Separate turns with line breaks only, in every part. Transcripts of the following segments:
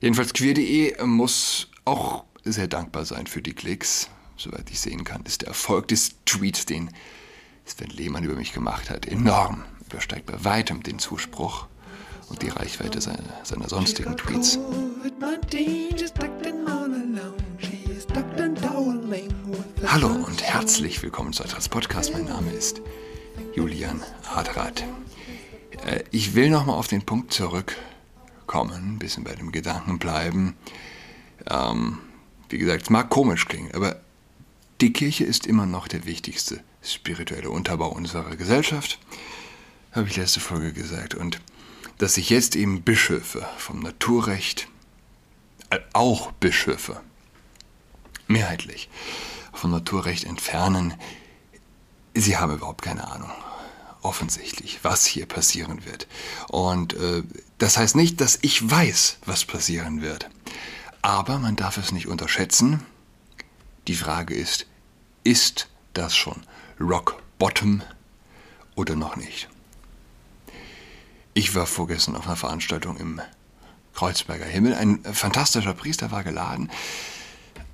Jedenfalls queer.de muss auch sehr dankbar sein für die Klicks. Soweit ich sehen kann, ist der Erfolg des Tweets, den Sven Lehmann über mich gemacht hat, enorm. Übersteigt bei weitem den Zuspruch und die Reichweite seiner, seiner sonstigen Tweets. Hallo und herzlich willkommen zu Adrats Podcast. Mein Name ist Julian Adrat. Äh, ich will nochmal auf den Punkt zurückkommen, ein bisschen bei dem Gedanken bleiben. Ähm, wie gesagt, es mag komisch klingen, aber die Kirche ist immer noch der wichtigste spirituelle Unterbau unserer Gesellschaft, habe ich letzte Folge gesagt. Und dass sich jetzt eben Bischöfe vom Naturrecht, äh, auch Bischöfe, mehrheitlich vom Naturrecht entfernen, sie haben überhaupt keine Ahnung offensichtlich, was hier passieren wird. Und äh, das heißt nicht, dass ich weiß, was passieren wird. Aber man darf es nicht unterschätzen. Die Frage ist, ist das schon Rock Bottom oder noch nicht? Ich war vorgestern auf einer Veranstaltung im Kreuzberger Himmel. Ein fantastischer Priester war geladen.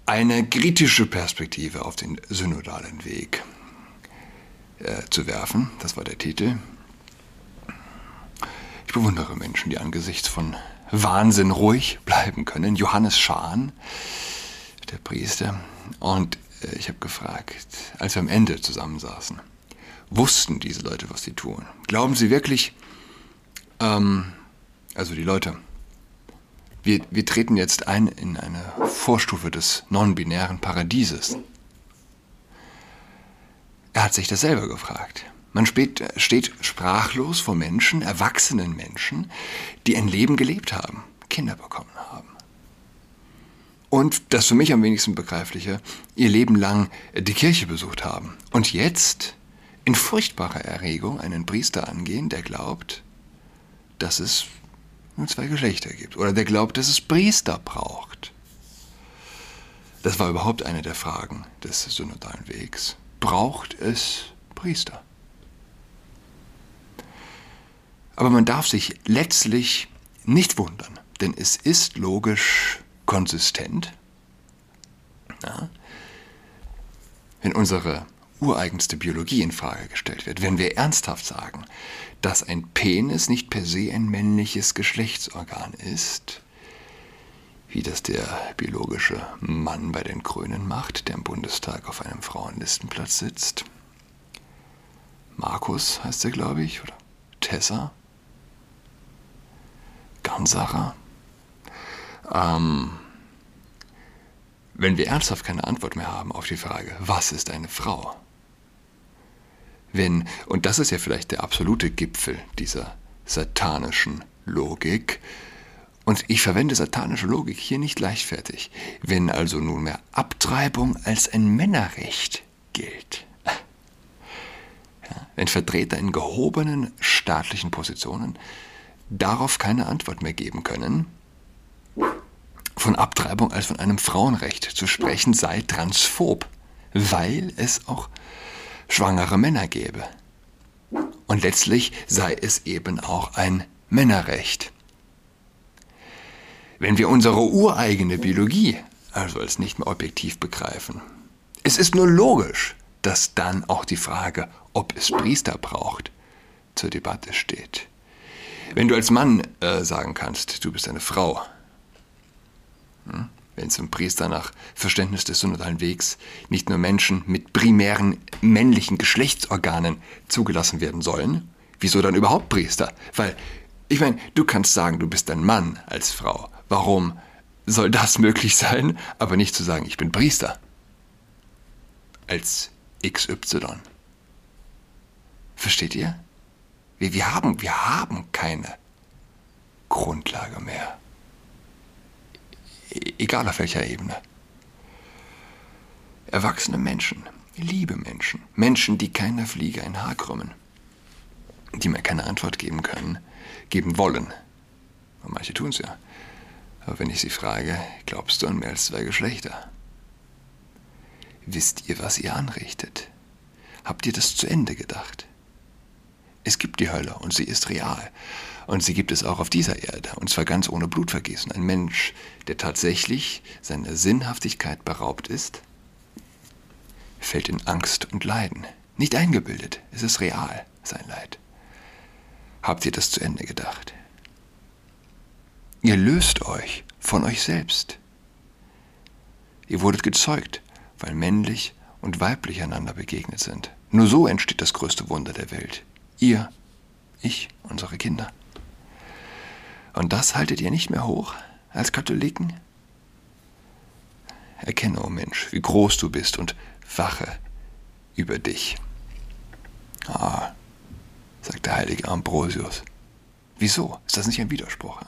Eine kritische Perspektive auf den synodalen Weg äh, zu werfen. Das war der Titel. Ich bewundere Menschen, die angesichts von Wahnsinn ruhig bleiben können. Johannes Schahn, der Priester. Und äh, ich habe gefragt, als wir am Ende zusammensaßen, wussten diese Leute, was sie tun? Glauben sie wirklich, ähm, also die Leute, wir, wir treten jetzt ein in eine Vorstufe des non-binären Paradieses. Er hat sich das selber gefragt. Man steht, steht sprachlos vor Menschen, erwachsenen Menschen, die ein Leben gelebt haben, Kinder bekommen haben. Und das für mich am wenigsten begreifliche, ihr Leben lang die Kirche besucht haben. Und jetzt in furchtbarer Erregung einen Priester angehen, der glaubt, dass es nur zwei Geschlechter gibt. Oder der glaubt, dass es Priester braucht. Das war überhaupt eine der Fragen des synodalen Wegs braucht es Priester. Aber man darf sich letztlich nicht wundern, denn es ist logisch konsistent, ja, wenn unsere ureigenste Biologie in Frage gestellt wird, wenn wir ernsthaft sagen, dass ein Penis nicht per se ein männliches Geschlechtsorgan ist, wie das der biologische Mann bei den Grünen macht, der im Bundestag auf einem Frauenlistenplatz sitzt. Markus heißt er, glaube ich, oder Tessa. Gansacher. Ähm, wenn wir ernsthaft keine Antwort mehr haben auf die Frage, was ist eine Frau? Wenn, und das ist ja vielleicht der absolute Gipfel dieser satanischen Logik, und ich verwende satanische Logik hier nicht leichtfertig. Wenn also nunmehr Abtreibung als ein Männerrecht gilt, ja, wenn Vertreter in gehobenen staatlichen Positionen darauf keine Antwort mehr geben können, von Abtreibung als von einem Frauenrecht zu sprechen sei transphob, weil es auch schwangere Männer gäbe. Und letztlich sei es eben auch ein Männerrecht. Wenn wir unsere ureigene Biologie also als nicht mehr objektiv begreifen, es ist nur logisch, dass dann auch die Frage, ob es Priester braucht, zur Debatte steht. Wenn du als Mann äh, sagen kannst, du bist eine Frau, hm? wenn zum Priester nach Verständnis des synodalen Wegs nicht nur Menschen mit primären männlichen Geschlechtsorganen zugelassen werden sollen, wieso dann überhaupt Priester? Weil, ich meine, du kannst sagen, du bist ein Mann als Frau, Warum soll das möglich sein, aber nicht zu sagen, ich bin Priester? Als XY. Versteht ihr? Wir, wir, haben, wir haben keine Grundlage mehr. E egal auf welcher Ebene. Erwachsene Menschen, liebe Menschen, Menschen, die keiner Fliege ein Haar krümmen, die mir keine Antwort geben können, geben wollen. Und manche tun es ja. Aber wenn ich Sie frage, glaubst du an mehr als zwei Geschlechter? Wisst ihr, was ihr anrichtet? Habt ihr das zu Ende gedacht? Es gibt die Hölle und sie ist real. Und sie gibt es auch auf dieser Erde, und zwar ganz ohne Blutvergießen. Ein Mensch, der tatsächlich seiner Sinnhaftigkeit beraubt ist, fällt in Angst und Leiden. Nicht eingebildet, es ist real, sein Leid. Habt ihr das zu Ende gedacht? Ihr löst euch von euch selbst. Ihr wurdet gezeugt, weil männlich und weiblich einander begegnet sind. Nur so entsteht das größte Wunder der Welt. Ihr, ich, unsere Kinder. Und das haltet ihr nicht mehr hoch als Katholiken? Erkenne, o oh Mensch, wie groß du bist und wache über dich. Ah, sagt der heilige Ambrosius. Wieso? Ist das nicht ein Widerspruch?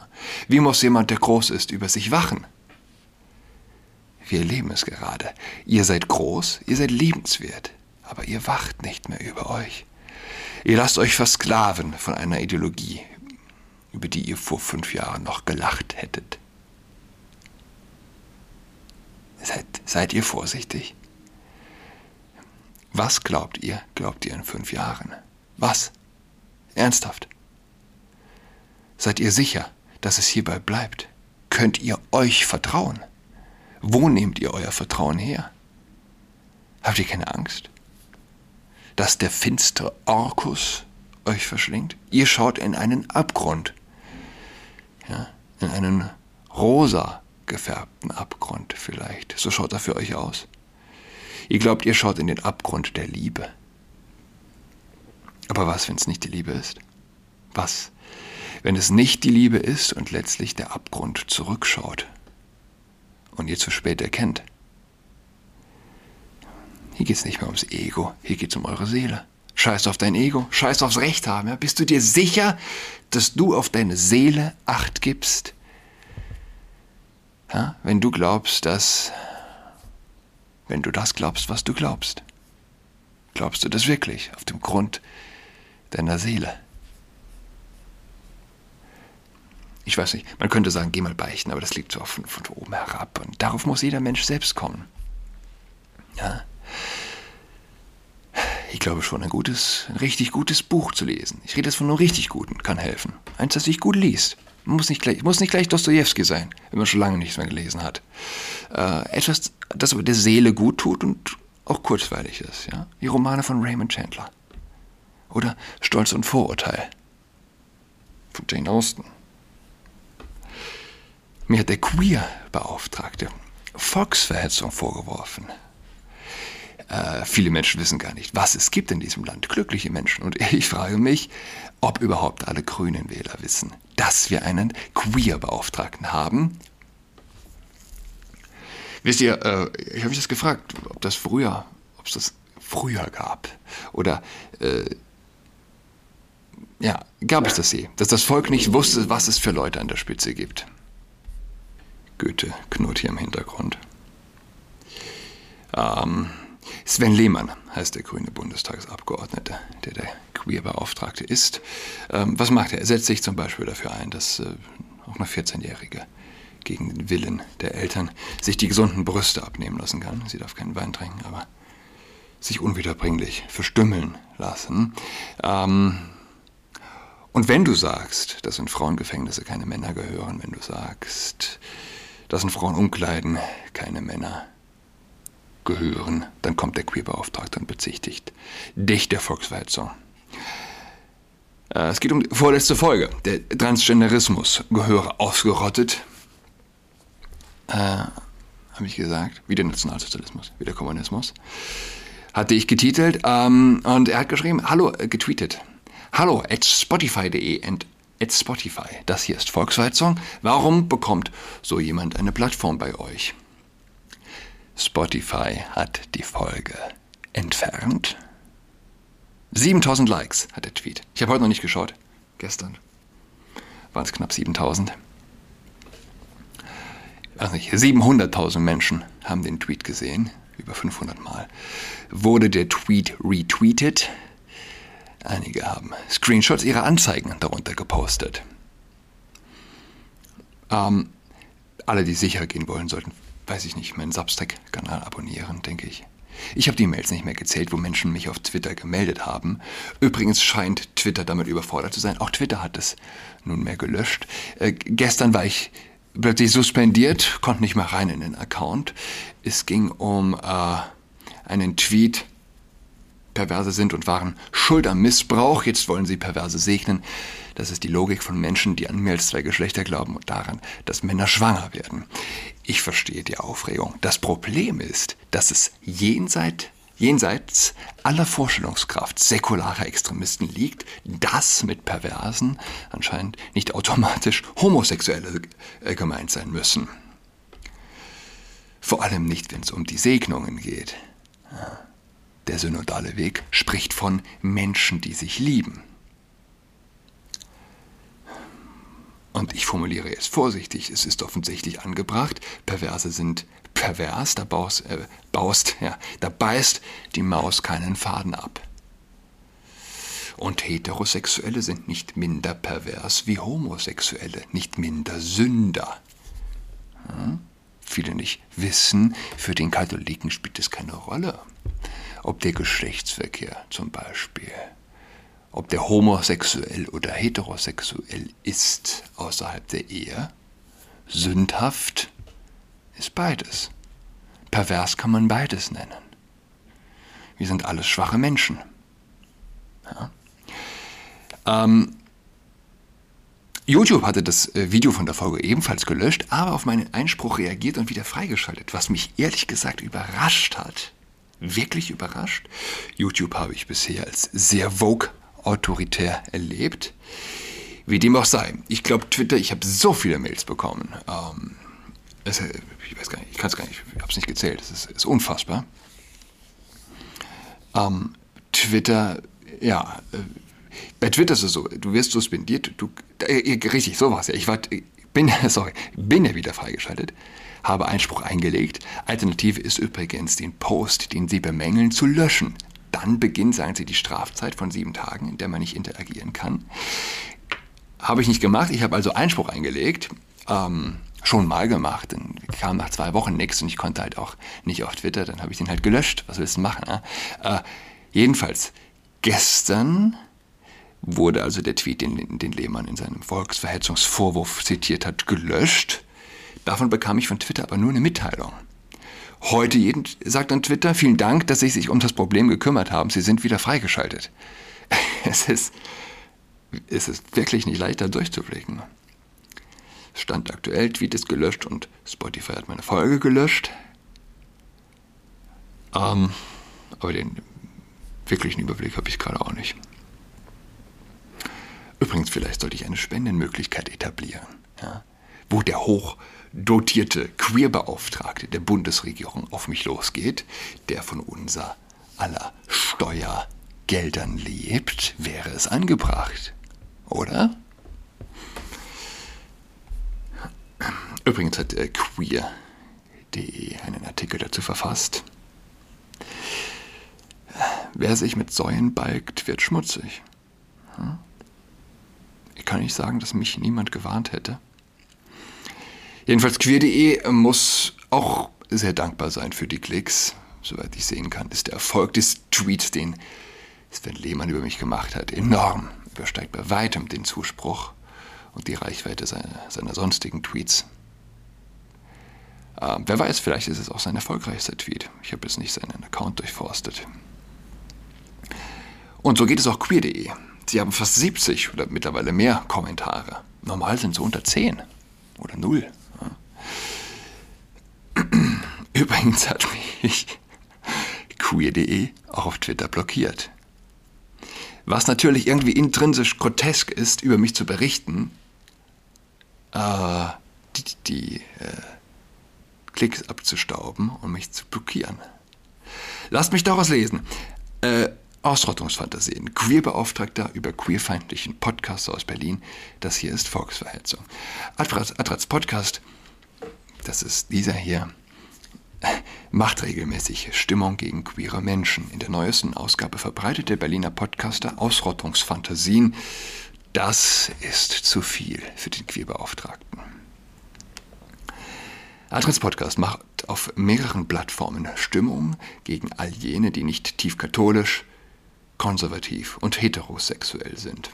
Wie muss jemand, der groß ist, über sich wachen? Wir erleben es gerade. Ihr seid groß, ihr seid liebenswert, aber ihr wacht nicht mehr über euch. Ihr lasst euch versklaven von einer Ideologie, über die ihr vor fünf Jahren noch gelacht hättet. Seid, seid ihr vorsichtig? Was glaubt ihr, glaubt ihr in fünf Jahren? Was? Ernsthaft? Seid ihr sicher, dass es hierbei bleibt? Könnt ihr euch vertrauen? Wo nehmt ihr euer Vertrauen her? Habt ihr keine Angst? Dass der finstere Orkus euch verschlingt? Ihr schaut in einen Abgrund. Ja, in einen rosa gefärbten Abgrund vielleicht. So schaut er für euch aus. Ihr glaubt, ihr schaut in den Abgrund der Liebe. Aber was, wenn es nicht die Liebe ist? Was, wenn es nicht die Liebe ist und letztlich der Abgrund zurückschaut und ihr zu spät erkennt? Hier geht es nicht mehr ums Ego, hier geht es um eure Seele. Scheiß auf dein Ego, scheiß aufs Recht haben. Ja? Bist du dir sicher, dass du auf deine Seele Acht gibst? Ja? Wenn du glaubst, dass wenn du das glaubst, was du glaubst. Glaubst du das wirklich auf dem Grund deiner Seele? Ich weiß nicht, man könnte sagen, geh mal beichten, aber das liegt so von, von oben herab und darauf muss jeder Mensch selbst kommen. Ja. Ich glaube schon, ein gutes, ein richtig gutes Buch zu lesen. Ich rede jetzt von einem richtig guten, kann helfen. Eins, das sich gut liest. Muss nicht gleich, muss nicht gleich Dostoevsky sein, wenn man schon lange nichts mehr gelesen hat. Äh, etwas, das aber der Seele gut tut und auch kurzweilig ist. Ja? Die Romane von Raymond Chandler. Oder Stolz und Vorurteil von Jane Austen. Mir hat der Queer-Beauftragte Volksverhetzung vorgeworfen. Äh, viele Menschen wissen gar nicht, was es gibt in diesem Land. Glückliche Menschen. Und ich frage mich, ob überhaupt alle grünen Wähler wissen, dass wir einen Queer-Beauftragten haben. Wisst ihr, äh, ich habe mich das gefragt, ob das früher, ob es das früher gab. Oder äh, ja, gab es das je, dass das Volk nicht wusste, was es für Leute an der Spitze gibt. Goethe knurrt hier im Hintergrund. Ähm, Sven Lehmann heißt der grüne Bundestagsabgeordnete, der der Queer-Beauftragte ist. Ähm, was macht er? Er setzt sich zum Beispiel dafür ein, dass äh, auch eine 14-Jährige gegen den Willen der Eltern sich die gesunden Brüste abnehmen lassen kann. Sie darf keinen Wein trinken, aber sich unwiederbringlich verstümmeln lassen. Ähm, und wenn du sagst, dass in Frauengefängnisse keine Männer gehören, wenn du sagst, dass in Frauenumkleiden keine Männer gehören, dann kommt der Queerbeauftragte und bezichtigt dich der Volksverhetzung. Äh, es geht um die vorletzte Folge. Der Transgenderismus gehöre ausgerottet. Äh, Habe ich gesagt. Wie der Nationalsozialismus, wie der Kommunismus. Hatte ich getitelt. Ähm, und er hat geschrieben, hallo, äh, getweetet. Hallo, at spotify.de and at Spotify. Das hier ist Volksverhetzung. Warum bekommt so jemand eine Plattform bei euch? Spotify hat die Folge entfernt. 7000 Likes hat der Tweet. Ich habe heute noch nicht geschaut. Gestern waren es knapp 7000. Also nicht, 700.000 Menschen haben den Tweet gesehen. Über 500 Mal wurde der Tweet retweetet. Einige haben Screenshots ihrer Anzeigen darunter gepostet. Ähm, alle, die sicher gehen wollen, sollten weiß ich nicht, meinen Substack-Kanal abonnieren, denke ich. Ich habe die Mails nicht mehr gezählt, wo Menschen mich auf Twitter gemeldet haben. Übrigens scheint Twitter damit überfordert zu sein. Auch Twitter hat es nunmehr gelöscht. Äh, gestern war ich plötzlich suspendiert, konnte nicht mehr rein in den Account. Es ging um äh, einen Tweet, Perverse sind und waren schuld am Missbrauch, jetzt wollen sie Perverse segnen. Das ist die Logik von Menschen, die an mehr als zwei Geschlechter glauben und daran, dass Männer schwanger werden. Ich verstehe die Aufregung. Das Problem ist, dass es jenseits jenseits aller Vorstellungskraft säkularer Extremisten liegt, dass mit Perversen anscheinend nicht automatisch Homosexuelle äh, gemeint sein müssen. Vor allem nicht, wenn es um die Segnungen geht. Der synodale Weg spricht von Menschen, die sich lieben. Und ich formuliere jetzt vorsichtig, es ist offensichtlich angebracht, Perverse sind pervers, da baust, äh, baust, ja, da beißt die Maus keinen Faden ab. Und Heterosexuelle sind nicht minder pervers wie Homosexuelle, nicht minder Sünder. Hm? Viele nicht wissen, für den Katholiken spielt es keine Rolle, ob der Geschlechtsverkehr zum Beispiel ob der homosexuell oder heterosexuell ist außerhalb der Ehe. Sündhaft ist beides. Pervers kann man beides nennen. Wir sind alles schwache Menschen. Ja. Ähm, YouTube hatte das äh, Video von der Folge ebenfalls gelöscht, aber auf meinen Einspruch reagiert und wieder freigeschaltet, was mich ehrlich gesagt überrascht hat. Wirklich überrascht. YouTube habe ich bisher als sehr vogue autoritär erlebt. Wie dem auch sei. Ich glaube, Twitter, ich habe so viele Mails bekommen. Ähm, es, ich weiß gar nicht, ich kann es gar nicht, ich habe es nicht gezählt. Es ist, ist, unfassbar. Ähm, Twitter, ja, äh, bei Twitter ist es so, du wirst suspendiert, du, äh, richtig, so war es ja. Ich war, bin, sorry, bin ja wieder freigeschaltet, habe Einspruch eingelegt. Alternative ist übrigens, den Post, den Sie bemängeln, zu löschen dann beginnt, sagen Sie, die Strafzeit von sieben Tagen, in der man nicht interagieren kann. Habe ich nicht gemacht. Ich habe also Einspruch eingelegt. Ähm, schon mal gemacht. Dann kam nach zwei Wochen nichts und ich konnte halt auch nicht auf Twitter. Dann habe ich den halt gelöscht. Was willst du machen? Ne? Äh, jedenfalls, gestern wurde also der Tweet, den, den Lehmann in seinem Volksverhetzungsvorwurf zitiert hat, gelöscht. Davon bekam ich von Twitter aber nur eine Mitteilung. Heute jeden, sagt dann Twitter, vielen Dank, dass Sie sich um das Problem gekümmert haben. Sie sind wieder freigeschaltet. Es ist, es ist wirklich nicht leicht, da durchzublicken. Stand aktuell, Tweet ist gelöscht und Spotify hat meine Folge gelöscht. Ähm, aber den wirklichen Überblick habe ich gerade auch nicht. Übrigens, vielleicht sollte ich eine Spendenmöglichkeit etablieren, ja, wo der hoch dotierte Queerbeauftragte der Bundesregierung auf mich losgeht, der von unser aller Steuergeldern lebt, wäre es angebracht. Oder? Übrigens hat äh, queer.de einen Artikel dazu verfasst. Wer sich mit Säuen balgt, wird schmutzig. Hm? Ich kann nicht sagen, dass mich niemand gewarnt hätte. Jedenfalls queer.de muss auch sehr dankbar sein für die Klicks. Soweit ich sehen kann, ist der Erfolg des Tweets, den Sven Lehmann über mich gemacht hat, enorm. Übersteigt bei weitem den Zuspruch und die Reichweite seiner, seiner sonstigen Tweets. Ähm, wer weiß, vielleicht ist es auch sein erfolgreichster Tweet. Ich habe jetzt nicht seinen Account durchforstet. Und so geht es auch queer.de. Sie haben fast 70 oder mittlerweile mehr Kommentare. Normal sind so unter 10 oder 0. Übrigens hat mich queer.de auch auf Twitter blockiert. Was natürlich irgendwie intrinsisch grotesk ist, über mich zu berichten, äh, die, die äh, Klicks abzustauben und mich zu blockieren. Lasst mich daraus lesen. Äh, Ausrottungsfantasien. Queerbeauftragter über queerfeindlichen Podcasts aus Berlin. Das hier ist Volksverhetzung. Adrats Podcast, das ist dieser hier, macht regelmäßig Stimmung gegen queere Menschen. In der neuesten Ausgabe verbreitet der Berliner Podcaster Ausrottungsfantasien. Das ist zu viel für den Queerbeauftragten. Adrats Podcast macht auf mehreren Plattformen Stimmung gegen all jene, die nicht tief katholisch, konservativ und heterosexuell sind.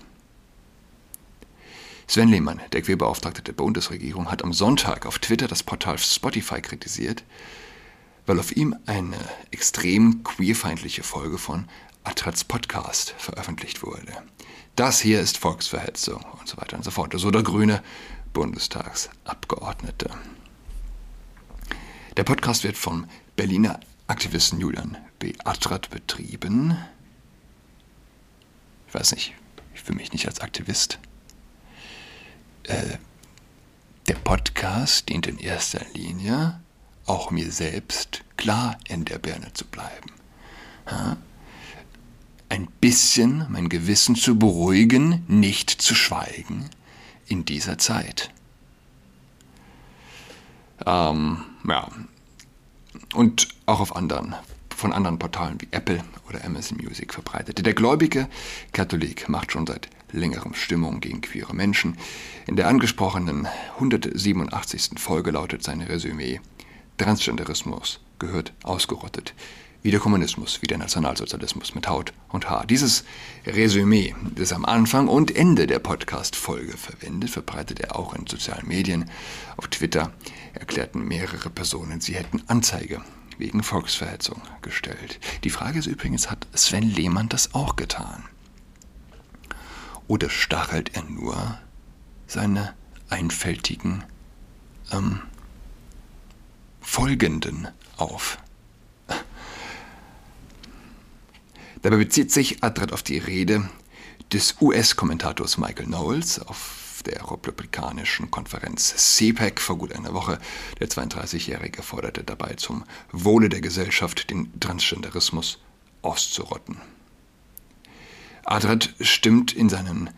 Sven Lehmann, der Queerbeauftragte der Bundesregierung, hat am Sonntag auf Twitter das Portal Spotify kritisiert, weil auf ihm eine extrem queerfeindliche Folge von Atrats Podcast veröffentlicht wurde. Das hier ist Volksverhetzung und so weiter und so fort. So der grüne Bundestagsabgeordnete. Der Podcast wird vom Berliner Aktivisten Julian B. Attrat betrieben. Ich weiß nicht, ich fühle mich nicht als Aktivist. Äh, der Podcast dient in erster Linie auch mir selbst klar in der Birne zu bleiben. Ja? Ein bisschen mein Gewissen zu beruhigen, nicht zu schweigen in dieser Zeit. Ähm, ja. Und auch auf anderen, von anderen Portalen wie Apple oder Amazon Music verbreitet. Der gläubige Katholik macht schon seit längerem Stimmung gegen queere Menschen. In der angesprochenen 187. Folge lautet sein Resümee: Transgenderismus gehört ausgerottet. Wie der Kommunismus, wie der Nationalsozialismus mit Haut und Haar. Dieses Resümee, das am Anfang und Ende der Podcast-Folge verwendet, verbreitet er auch in sozialen Medien. Auf Twitter erklärten mehrere Personen, sie hätten Anzeige wegen Volksverhetzung gestellt. Die Frage ist übrigens, hat Sven Lehmann das auch getan? Oder stachelt er nur seine einfältigen ähm, Folgenden auf? Dabei bezieht sich Adrat auf die Rede des US-Kommentators Michael Knowles auf der republikanischen Konferenz CPAC vor gut einer Woche. Der 32-Jährige forderte dabei zum Wohle der Gesellschaft den Transgenderismus auszurotten. Adrat stimmt in, seinen,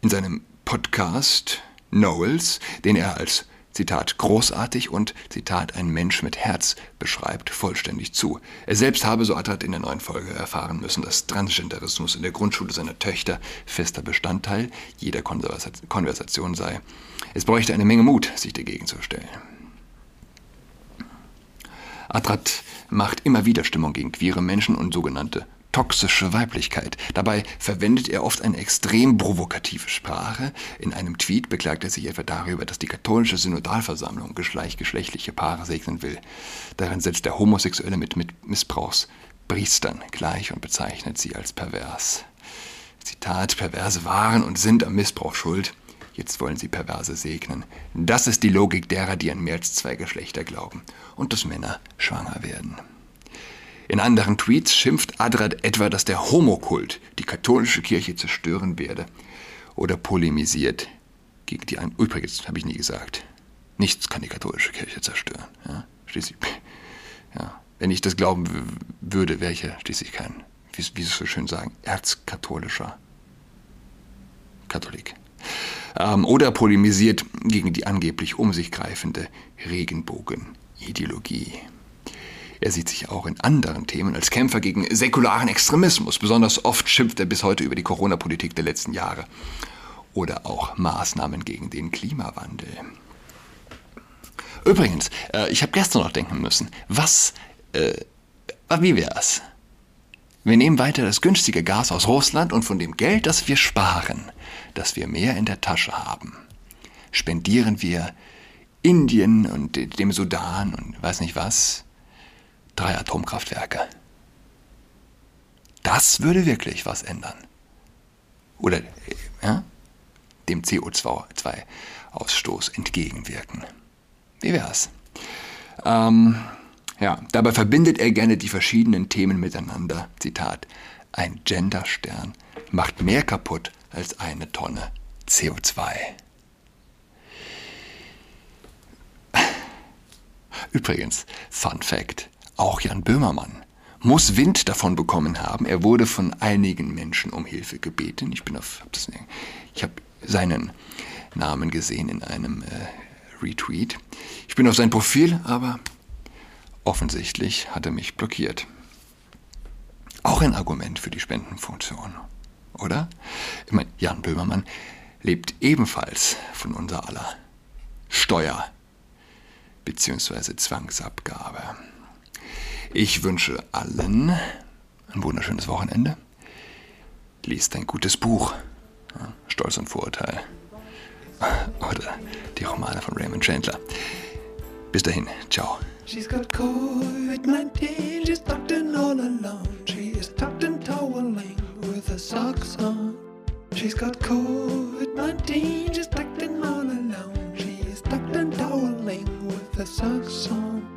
in seinem Podcast Knowles, den er als Zitat, großartig und, Zitat, ein Mensch mit Herz beschreibt, vollständig zu. Er selbst habe, so Attrat in der neuen Folge erfahren müssen, dass Transgenderismus in der Grundschule seiner Töchter fester Bestandteil jeder Konversation sei. Es bräuchte eine Menge Mut, sich dagegen zu stellen. Attrat macht immer wieder Stimmung gegen queere Menschen und sogenannte toxische Weiblichkeit. Dabei verwendet er oft eine extrem provokative Sprache. In einem Tweet beklagt er sich etwa darüber, dass die katholische Synodalversammlung gleichgeschlechtliche Paare segnen will. Darin setzt er Homosexuelle mit, mit Missbrauchspriestern gleich und bezeichnet sie als pervers. Zitat, Perverse waren und sind am Missbrauch schuld. Jetzt wollen sie Perverse segnen. Das ist die Logik derer, die an mehr als zwei Geschlechter glauben und dass Männer schwanger werden. In anderen Tweets schimpft Adrat etwa, dass der Homokult die katholische Kirche zerstören werde. Oder polemisiert gegen die Ein Übrigens, habe ich nie gesagt. Nichts kann die katholische Kirche zerstören. Ja? Schließlich, ja, wenn ich das glauben würde, wäre ich ja schließlich kein, wie, wie Sie so schön sagen, erzkatholischer Katholik. Ähm, oder polemisiert gegen die angeblich um sich greifende Regenbogenideologie. Er sieht sich auch in anderen Themen als Kämpfer gegen säkularen Extremismus. Besonders oft schimpft er bis heute über die Corona-Politik der letzten Jahre oder auch Maßnahmen gegen den Klimawandel. Übrigens, äh, ich habe gestern noch denken müssen, was, äh, wie wär's? Wir nehmen weiter das günstige Gas aus Russland und von dem Geld, das wir sparen, das wir mehr in der Tasche haben, spendieren wir Indien und dem Sudan und weiß nicht was, drei Atomkraftwerke. Das würde wirklich was ändern. Oder ja, dem CO2-Ausstoß entgegenwirken. Wie wär's? Ähm, ja, dabei verbindet er gerne die verschiedenen Themen miteinander. Zitat: Ein Genderstern macht mehr kaputt als eine Tonne CO2. Übrigens, Fun Fact: auch Jan Böhmermann muss Wind davon bekommen haben. Er wurde von einigen Menschen um Hilfe gebeten. Ich bin auf, ich habe seinen Namen gesehen in einem äh, Retweet. Ich bin auf sein Profil, aber offensichtlich hat er mich blockiert. Auch ein Argument für die Spendenfunktion, oder? Ich meine, Jan Böhmermann lebt ebenfalls von unser aller Steuer
bzw. Zwangsabgabe. Ich wünsche allen ein wunderschönes Wochenende. Liest ein gutes Buch. Stolz und Vorurteil. Oder die Romane von Raymond Chandler. Bis dahin, ciao. She's got COVID-19, she's tucked in all alone. She is tucked in toweling with her socks on. She's got COVID-19, she's tucked in all alone. She is tucked in toweling with her socks on.